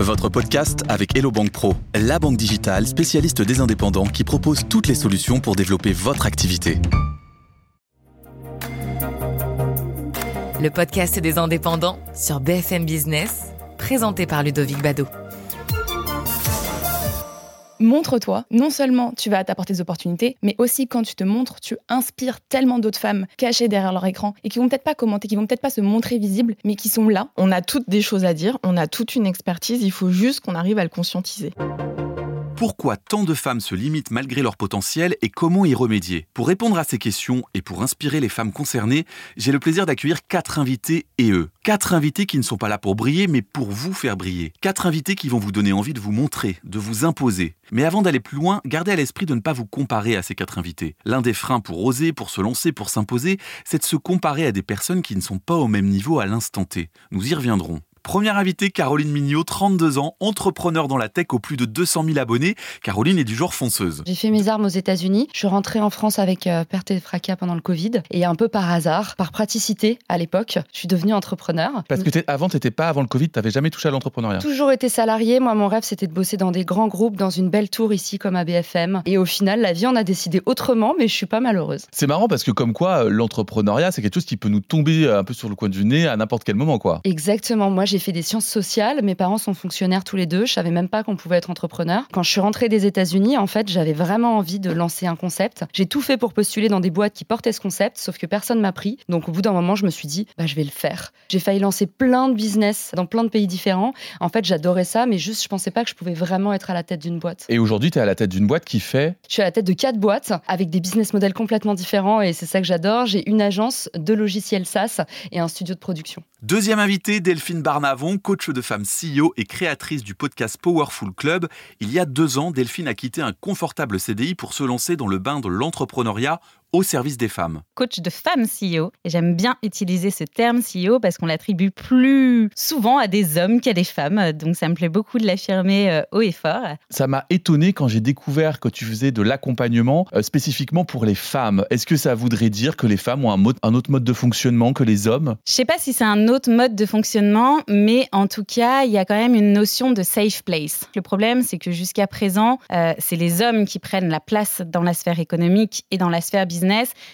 Votre podcast avec Hello Bank Pro, la banque digitale spécialiste des indépendants qui propose toutes les solutions pour développer votre activité. Le podcast des indépendants sur BFM Business, présenté par Ludovic Bado. Montre-toi. Non seulement tu vas t'apporter des opportunités, mais aussi quand tu te montres, tu inspires tellement d'autres femmes cachées derrière leur écran et qui vont peut-être pas commenter, qui vont peut-être pas se montrer visibles, mais qui sont là. On a toutes des choses à dire, on a toute une expertise, il faut juste qu'on arrive à le conscientiser. Pourquoi tant de femmes se limitent malgré leur potentiel et comment y remédier? Pour répondre à ces questions et pour inspirer les femmes concernées, j'ai le plaisir d'accueillir quatre invités et eux. Quatre invités qui ne sont pas là pour briller, mais pour vous faire briller. Quatre invités qui vont vous donner envie de vous montrer, de vous imposer. Mais avant d'aller plus loin, gardez à l'esprit de ne pas vous comparer à ces quatre invités. L'un des freins pour oser, pour se lancer, pour s'imposer, c'est de se comparer à des personnes qui ne sont pas au même niveau à l'instant T. Nous y reviendrons. Première invitée, Caroline Mignot, 32 ans, entrepreneur dans la tech aux plus de 200 000 abonnés. Caroline est du genre fonceuse. J'ai fait mes armes aux États-Unis. Je suis rentrée en France avec euh, perte et fracas pendant le Covid. Et un peu par hasard, par praticité à l'époque, je suis devenue entrepreneur. Parce que avant, tu n'étais pas avant le Covid, tu n'avais jamais touché à l'entrepreneuriat. Toujours été salarié. Moi, mon rêve, c'était de bosser dans des grands groupes, dans une belle tour ici comme à BFM. Et au final, la vie en a décidé autrement, mais je suis pas malheureuse. C'est marrant parce que comme quoi, euh, l'entrepreneuriat, c'est quelque chose qui peut nous tomber un peu sur le coin du nez à n'importe quel moment, quoi. Exactement. Moi, j'ai fait des sciences sociales mes parents sont fonctionnaires tous les deux. Je savais même pas qu'on pouvait être entrepreneur. Quand je suis rentrée des États-Unis, en fait, j'avais vraiment envie de lancer un concept. J'ai tout fait pour postuler dans des boîtes qui portaient ce concept, sauf que personne m'a pris. Donc, au bout d'un moment, je me suis dit, bah, je vais le faire. J'ai failli lancer plein de business dans plein de pays différents. En fait, j'adorais ça, mais juste, je pensais pas que je pouvais vraiment être à la tête d'une boîte. Et aujourd'hui, tu es à la tête d'une boîte qui fait Je suis à la tête de quatre boîtes avec des business models complètement différents et c'est ça que j'adore. J'ai une agence, deux logiciels SaaS et un studio de production. Deuxième invité, Delphine Barnavon, coach de femmes CEO et créatrice du podcast Powerful Club. Il y a deux ans, Delphine a quitté un confortable CDI pour se lancer dans le bain de l'entrepreneuriat au service des femmes. Coach de femmes CEO, et j'aime bien utiliser ce terme CEO parce qu'on l'attribue plus souvent à des hommes qu'à des femmes, donc ça me plaît beaucoup de l'affirmer euh, haut et fort. Ça m'a étonné quand j'ai découvert que tu faisais de l'accompagnement euh, spécifiquement pour les femmes. Est-ce que ça voudrait dire que les femmes ont un, un autre mode de fonctionnement que les hommes? Je sais pas si c'est un autre mode de fonctionnement, mais en tout cas, il y a quand même une notion de safe place. Le problème, c'est que jusqu'à présent, euh, c'est les hommes qui prennent la place dans la sphère économique et dans la sphère business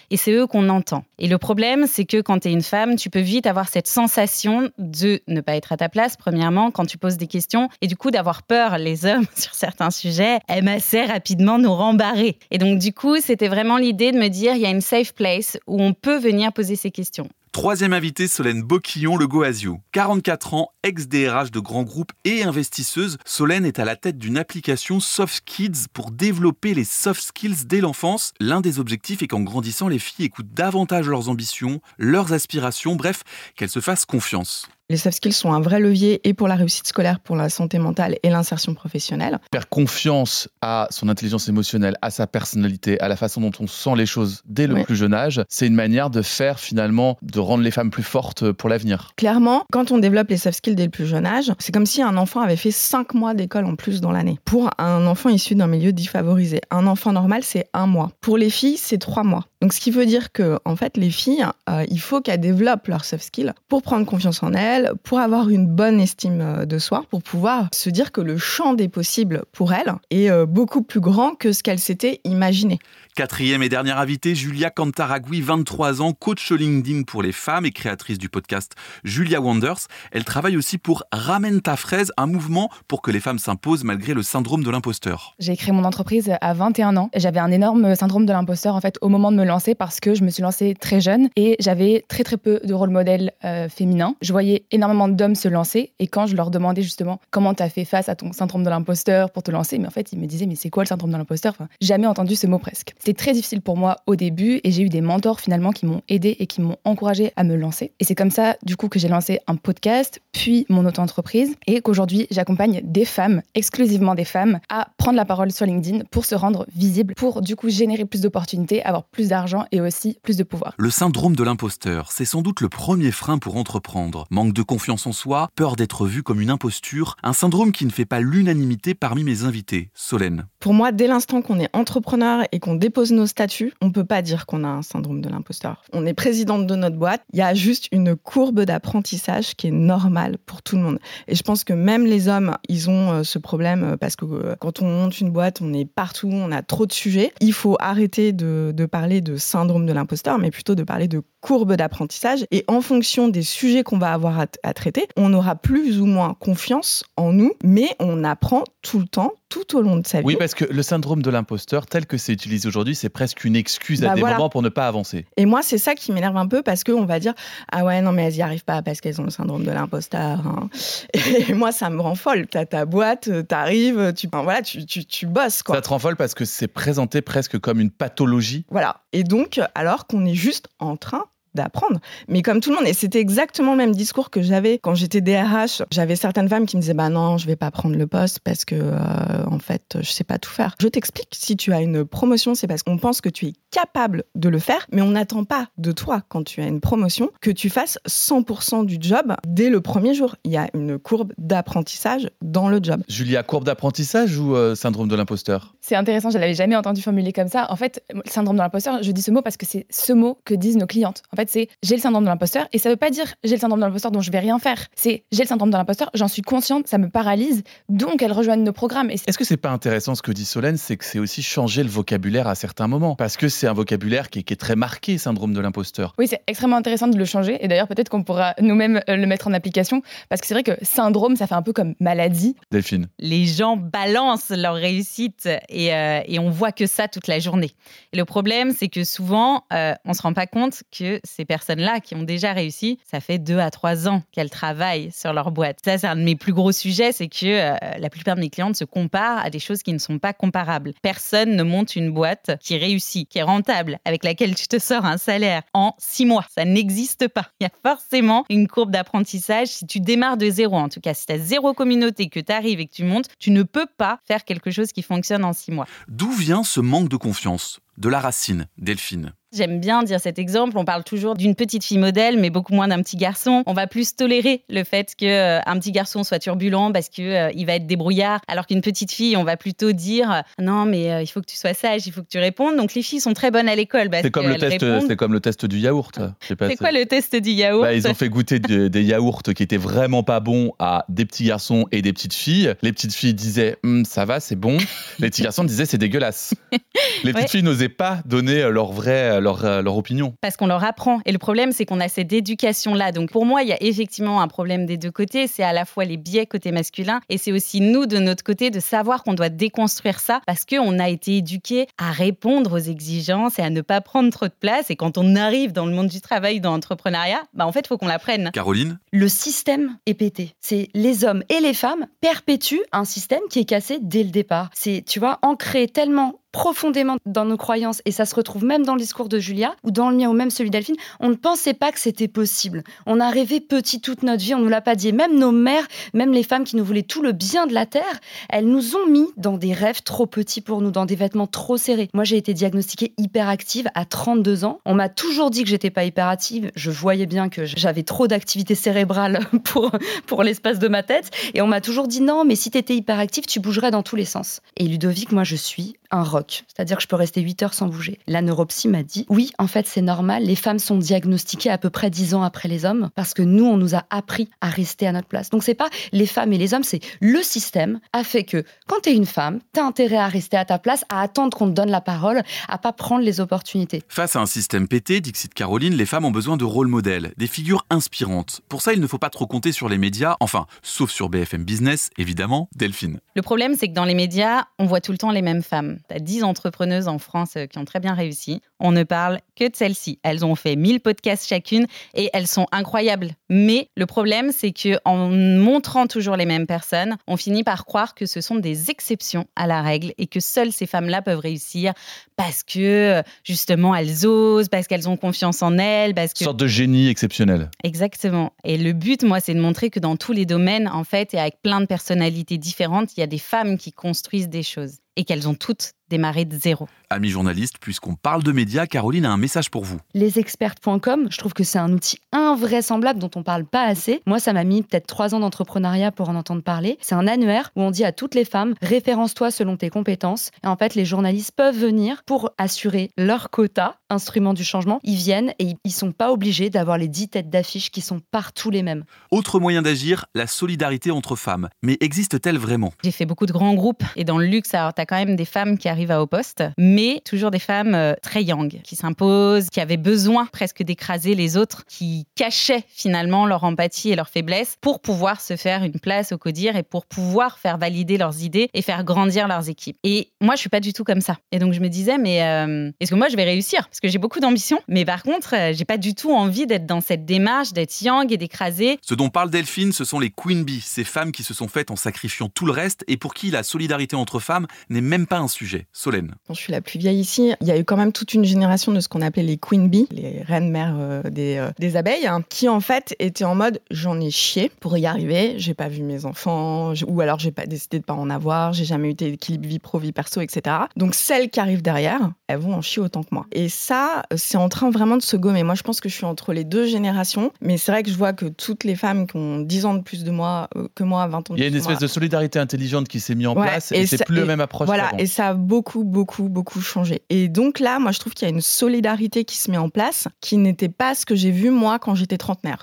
et c'est eux qu'on entend. Et le problème, c'est que quand tu es une femme, tu peux vite avoir cette sensation de ne pas être à ta place, premièrement, quand tu poses des questions, et du coup d'avoir peur, les hommes, sur certains sujets, aiment assez rapidement nous rembarrer. Et donc du coup, c'était vraiment l'idée de me dire, il y a une safe place où on peut venir poser ces questions. Troisième invité, Solène Boquillon, le Goazio. 44 ans, ex-DRH de grands groupes et investisseuse, Solène est à la tête d'une application Soft Kids pour développer les soft skills dès l'enfance. L'un des objectifs est qu'en grandissant, les filles écoutent davantage leurs ambitions, leurs aspirations, bref, qu'elles se fassent confiance. Les soft skills sont un vrai levier et pour la réussite scolaire, pour la santé mentale et l'insertion professionnelle. Faire confiance à son intelligence émotionnelle, à sa personnalité, à la façon dont on sent les choses dès le plus jeune âge, c'est une manière de faire finalement, de rendre les femmes plus fortes pour l'avenir. Clairement, quand on développe les soft skills dès le plus jeune âge, c'est comme si un enfant avait fait 5 mois d'école en plus dans l'année. Pour un enfant issu d'un milieu défavorisé, un enfant normal, c'est un mois. Pour les filles, c'est trois mois. Donc, ce qui veut dire que, en fait, les filles, euh, il faut qu'elles développent leurs soft skills pour prendre confiance en elles, pour avoir une bonne estime euh, de soi, pour pouvoir se dire que le champ des possibles pour elles est euh, beaucoup plus grand que ce qu'elles s'étaient imaginé. Quatrième et dernière invitée, Julia Cantaragui, 23 ans, coach LinkedIn pour les femmes et créatrice du podcast Julia Wonders. Elle travaille aussi pour Ramène ta fraise, un mouvement pour que les femmes s'imposent malgré le syndrome de l'imposteur. J'ai créé mon entreprise à 21 ans. J'avais un énorme syndrome de l'imposteur en fait au moment de me lancer parce que je me suis lancée très jeune et j'avais très très peu de rôle modèle euh, féminin. Je voyais énormément d'hommes se lancer et quand je leur demandais justement comment tu as fait face à ton syndrome de l'imposteur pour te lancer, mais en fait ils me disaient mais c'est quoi le syndrome de l'imposteur? Enfin, Jamais entendu ce mot presque. C'était très difficile pour moi au début et j'ai eu des mentors finalement qui m'ont aidé et qui m'ont encouragé à me lancer. Et c'est comme ça du coup que j'ai lancé un podcast, puis mon auto-entreprise et qu'aujourd'hui j'accompagne des femmes, exclusivement des femmes, à prendre la parole sur LinkedIn pour se rendre visible, pour du coup générer plus d'opportunités, avoir plus d'argent et aussi plus de pouvoir. Le syndrome de l'imposteur, c'est sans doute le premier frein pour entreprendre. Manque de confiance en soi, peur d'être vu comme une imposture, un syndrome qui ne fait pas l'unanimité parmi mes invités. Solène. Pour moi, dès l'instant qu'on est entrepreneur et qu'on dépose nos statuts, on peut pas dire qu'on a un syndrome de l'imposteur. On est présidente de notre boîte, il y a juste une courbe d'apprentissage qui est normale pour tout le monde. Et je pense que même les hommes, ils ont euh, ce problème euh, parce que euh, quand on monte une boîte, on est partout, on a trop de sujets. Il faut arrêter de, de parler de syndrome de l'imposteur, mais plutôt de parler de courbe d'apprentissage. Et en fonction des sujets qu'on va avoir à, à traiter, on aura plus ou moins confiance en nous, mais on apprend tout le temps, tout au long de sa vie. Oui, parce que le syndrome de l'imposteur, tel que c'est utilisé aujourd'hui, c'est presque une excuse à Bah des voilà. moments pour ne pas avancer. Et moi, c'est ça qui m'énerve un peu parce qu'on va dire Ah ouais, non, mais elles y arrivent pas parce qu'elles ont le syndrome de l'imposteur. hein. Et moi, ça me rend folle. T'as ta boîte, t'arrives, tu, voilà, tu, tu, tu bosses, quoi. Ça te rend folle parce que c'est présenté presque comme une pathologie. Voilà. Et donc, alors qu'on est juste en train d'apprendre. Mais comme tout le monde, et c'était exactement le même discours que j'avais quand j'étais DRH. J'avais certaines femmes qui me disaient bah non, je vais pas prendre le poste parce que euh, en fait, je sais pas tout faire. Je t'explique. Si tu as une promotion, c'est parce qu'on pense que tu es capable de le faire, mais on n'attend pas de toi quand tu as une promotion que tu fasses 100% du job dès le premier jour. Il y a une courbe d'apprentissage dans le job. Julia, courbe d'apprentissage ou euh, syndrome de l'imposteur? C'est intéressant, je l'avais jamais entendu formuler comme ça. En fait, le syndrome de l'imposteur, je dis ce mot parce que c'est ce mot que disent nos clientes. En fait, c'est j'ai le syndrome de l'imposteur et ça veut pas dire j'ai le syndrome de l'imposteur donc je vais rien faire. C'est j'ai le syndrome de l'imposteur, j'en suis consciente, ça me paralyse, donc elles rejoignent nos programmes. Et c'est- Est-ce que c'est pas intéressant ce que dit Solène C'est que c'est aussi changer le vocabulaire à certains moments? Parce que c'est un vocabulaire qui est, qui est très marqué, syndrome de l'imposteur. oui, c'est extrêmement intéressant de le changer et d'ailleurs peut-être qu'on pourra nous-mêmes euh, le mettre en application parce que c'est vrai que syndrome, ça fait un peu comme maladie. Delphine. les gens balancent leur réussite et, euh, et on voit que ça toute la journée. Et le problème, c'est que souvent, euh, on se rend pas compte que ces personnes-là qui ont déjà réussi, ça fait deux à trois ans qu'elles travaillent sur leur boîte. Ça, c'est un de mes plus gros sujets, c'est que euh, la plupart de mes clientes se comparent à des choses qui ne sont pas comparables. Personne ne monte une boîte qui réussit, qui est rentable, avec laquelle tu te sors un salaire en six mois. Ça n'existe pas. Il y a forcément une courbe d'apprentissage. Si tu démarres de zéro, en tout cas, si tu as zéro communauté, que tu arrives et que tu montes, tu ne peux pas faire quelque chose qui fonctionne en six mois. D'où vient ce manque de confiance De la racine, Delphine? J'aime bien dire cet exemple. On parle toujours d'une petite fille modèle, mais beaucoup moins d'un petit garçon. On va plus tolérer le fait que euh, un petit garçon soit turbulent parce que euh, il va être débrouillard, alors qu'une petite fille, on va plutôt dire euh, non, mais euh, il faut que tu sois sage, il faut que tu répondes. Donc les filles sont très bonnes à l'école. C'est comme, le test, répondent. c'est comme le test du yaourt. C'est quoi le test du yaourt Bah, ils ont fait goûter de- des yaourts qui étaient vraiment pas bons à des petits garçons et des petites filles. Les petites filles disaient Hum, ça va, c'est bon. Les petits garçons disaient c'est dégueulasse. Les petites Ouais. filles n'osaient pas donner leur vrai leur, euh, leur opinion. Parce qu'on leur apprend. Et le problème, c'est qu'on a cette éducation-là. Donc pour moi, il y a effectivement un problème des deux côtés. C'est à la fois les biais côté masculin et c'est aussi nous, de notre côté, de savoir qu'on doit déconstruire ça parce qu'on a été éduqués à répondre aux exigences et à ne pas prendre trop de place. Et quand on arrive dans le monde du travail, dans l'entrepreneuriat, bah en fait, il faut qu'on l'apprenne. Caroline? Le système est pété. C'est les hommes et les femmes perpétuent un système qui est cassé dès le départ. C'est, tu vois, ancré tellement profondément dans nos croyances et ça se retrouve même dans le discours de Julia ou dans le mien ou même celui d'Elphine. On ne pensait pas que c'était possible. On a rêvé petit toute notre vie, on nous l'a pas dit. Même nos mères, même les femmes qui nous voulaient tout le bien de la terre, elles nous ont mis dans des rêves trop petits pour nous, dans des vêtements trop serrés. Moi, j'ai été diagnostiquée hyperactive à 32 ans. On m'a toujours dit que j'étais pas hyperactive. Je voyais bien que j'avais trop d'activité cérébrale pour, pour l'espace de ma tête. Et on m'a toujours dit non, mais si tu étais hyperactive, tu bougerais dans tous les sens. Et Ludovic, moi, je suis un roc. C'est-à-dire que je peux rester 8 heures sans bouger. La neuropsy m'a dit oui, en fait, c'est normal. Les femmes sont diagnostiquées à peu près 10 ans après les hommes parce que nous, on nous a appris à rester à notre place. Donc, c'est pas les femmes et les hommes, c'est le système a fait que quand tu es une femme, tu as intérêt à rester à ta place, à attendre qu'on te donne la parole, à pas prendre les opportunités. Face à un système pété, Dixit Caroline, les femmes ont besoin de rôles modèles, des figures inspirantes. Pour ça, il ne faut pas trop compter sur les médias, enfin, sauf sur BFM Business, évidemment, Delphine. Le problème, c'est que dans les médias, on voit tout le temps les mêmes femmes. Tu as 10 entrepreneuses en France euh, qui ont très bien réussi. On ne parle que de celles-ci. Elles ont fait 1000 podcasts chacune et elles sont incroyables. Mais le problème, c'est que en montrant toujours les mêmes personnes, on finit par croire que ce sont des exceptions à la règle et que seules ces femmes-là peuvent réussir parce que justement elles osent, parce qu'elles ont confiance en elles, parce que Une sorte de génie exceptionnel. Exactement. Et le but, moi, c'est de montrer que dans tous les domaines, en fait, et avec plein de personnalités différentes, il y a des femmes qui construisent des choses et qu'elles ont toutes démarrer de zéro. Amis journalistes, puisqu'on parle de médias, Caroline a un message pour vous. Lesexperts.com, je trouve que c'est un outil invraisemblable dont on parle pas assez. Moi, ça m'a mis peut-être trois ans d'entrepreneuriat pour en entendre parler. C'est un annuaire où on dit à toutes les femmes, référence-toi selon tes compétences. Et en fait, les journalistes peuvent venir pour assurer leur quota, instrument du changement. Ils viennent et ils sont pas obligés d'avoir les dix têtes d'affiche qui sont partout les mêmes. Autre moyen d'agir, la solidarité entre femmes. Mais existe-t-elle vraiment? J'ai fait beaucoup de grands groupes et dans le luxe, alors tu as quand même des femmes qui arrivent à haut poste, mais toujours des femmes euh, très young, qui s'imposent, qui avaient besoin presque d'écraser les autres, qui cachaient finalement leur empathie et leur faiblesse pour pouvoir se faire une place au CODIR et pour pouvoir faire valider leurs idées et faire grandir leurs équipes. Et moi, je suis pas du tout comme ça. Et donc je me disais, mais euh, est-ce que moi je vais réussir? Parce que j'ai beaucoup d'ambition, mais par contre, euh, j'ai pas du tout envie d'être dans cette démarche, d'être young et d'écraser. Ce dont parle Delphine, ce sont les Queen Bee, ces femmes qui se sont faites en sacrifiant tout le reste et pour qui la solidarité entre femmes n'est même pas un sujet. Solène. Je suis la plus vieille ici. Il y a eu quand même toute une génération de ce qu'on appelait les Queen Bee, les reines mères euh, des, euh, des abeilles, hein, qui en fait étaient en mode j'en ai chié pour y arriver, j'ai pas vu mes enfants, ou alors j'ai pas décidé de pas en avoir, j'ai jamais eu d'équilibre vie pro, vie perso, etc. Donc celles qui arrivent derrière, elles vont en chier autant que moi. Et ça, c'est en train vraiment de se gommer. Moi, je pense que je suis entre les deux générations, mais c'est vrai que je vois que toutes les femmes qui ont 10 ans de plus de moi euh, que moi, 20 ans de Il y a une plus espèce moi, de solidarité intelligente qui s'est mise en Ouais, place et et, c'est plus la même approche. Voilà, et ça a beaucoup, beaucoup, beaucoup changé. Et donc là, moi, je trouve qu'il y a une solidarité qui se met en place, qui n'était pas ce que j'ai vu moi quand j'étais trentenaire.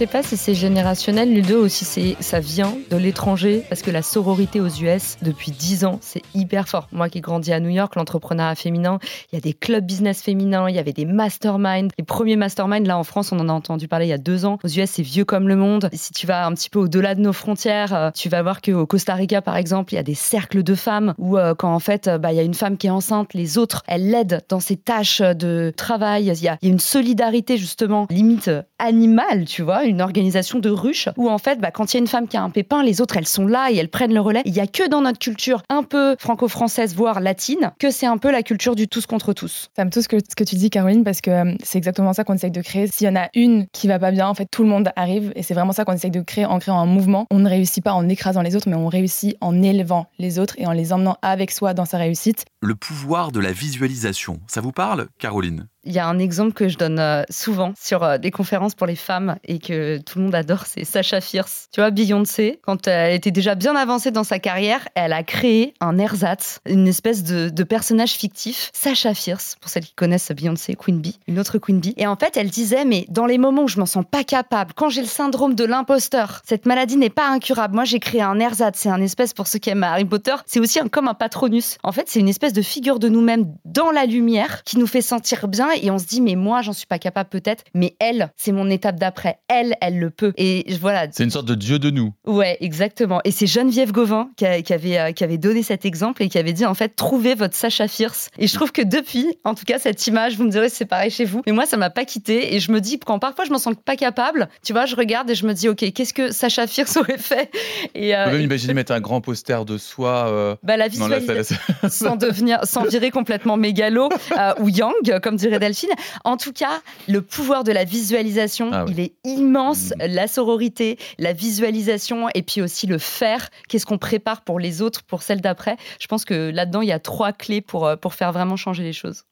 Sais pas si c'est générationnel, Ludo, ou si c'est, ça vient de l'étranger, parce que la sororité aux US, depuis 10 ans, c'est hyper fort. Moi qui ai grandi à New York, l'entrepreneuriat féminin, il y a des clubs business féminins, il y avait des masterminds. Les premiers masterminds, là en France, on en a entendu parler il y a deux ans. Aux US, c'est vieux comme le monde. Et si tu vas un petit peu au-delà de nos frontières, euh, tu vas voir qu'au Costa Rica, par exemple, il y a des cercles de femmes où, euh, quand en fait, euh, bah, il y a une femme qui est enceinte, les autres, elles l'aident dans ses tâches de travail. Il y a, une solidarité, justement, limite animale, tu vois, une organisation de ruche où en fait, bah, quand il y a une femme qui a un pépin, les autres elles sont là et elles prennent le relais. Il y a que dans notre culture un peu franco-française, voire latine, que c'est un peu la culture du tous contre tous. Ça me touche ce que, tu dis, Caroline, parce que euh, c'est exactement ça qu'on essaye de créer. S'il y en a une qui va pas bien, en fait, tout le monde arrive. Et c'est vraiment ça qu'on essaye de créer en créant un mouvement. On ne réussit pas en écrasant les autres, mais on réussit en élevant les autres et en les emmenant avec soi dans sa réussite. Le pouvoir de la visualisation. Ça vous parle, Caroline? Il y a un exemple que je donne euh, souvent sur euh, des conférences pour les femmes et que tout le monde adore, c'est Sacha Fierce. Tu vois, Beyoncé, quand elle était déjà bien avancée dans sa carrière, elle a créé un ersatz, une espèce de, de personnage fictif, Sacha Fierce, pour celles qui connaissent Beyoncé, Queen Bee, une autre Queen Bee. Et en fait, elle disait, mais dans les moments où je m'en sens pas capable, quand j'ai le syndrome de l'imposteur, cette maladie n'est pas incurable. Moi, j'ai créé un ersatz, c'est un espèce, pour ceux qui aiment Harry Potter, c'est aussi un, comme un patronus. En fait, c'est une espèce de figure de nous-mêmes dans la lumière qui nous fait sentir bien et on se dit, mais moi, j'en suis pas capable peut-être, mais elle, c'est mon étape d'après. Elle, elle le peut. Et voilà. C'est une sorte de dieu de nous. Ouais, exactement. Et c'est Geneviève Gauvin qui, a- qui avait, euh, qui avait donné cet exemple et qui avait dit, en fait, trouvez votre Sacha Fierce. Et je trouve que depuis, en tout cas, cette image, vous me direz c'est pareil chez vous, mais moi, ça m'a pas quitté. Et je me dis, quand parfois je m'en sens pas capable, tu vois, je regarde et je me dis, OK, qu'est-ce que Sacha Fierce aurait fait? Et, euh, On peut même et- imaginer mettre un grand poster de soi. euh, bah, la visualisation sans sans virer complètement mégalo euh, ou yang, comme dirait Delphine. En tout cas, le pouvoir de la visualisation, Ah oui. il est immense. La sororité, la visualisation, et puis aussi le faire. Qu'est-ce qu'on prépare pour les autres, pour celles d'après? Je pense que là-dedans, il y a trois clés pour, euh, pour faire vraiment changer les choses.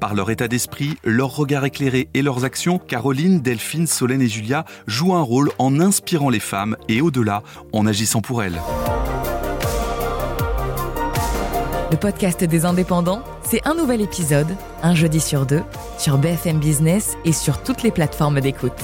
Par leur état d'esprit, leur regard éclairé et leurs actions, Caroline, Delphine, Solène et Julia jouent un rôle en inspirant les femmes et au-delà, en agissant pour elles. Le podcast des indépendants, c'est un nouvel épisode, un jeudi sur deux, sur BFM Business et sur toutes les plateformes d'écoute.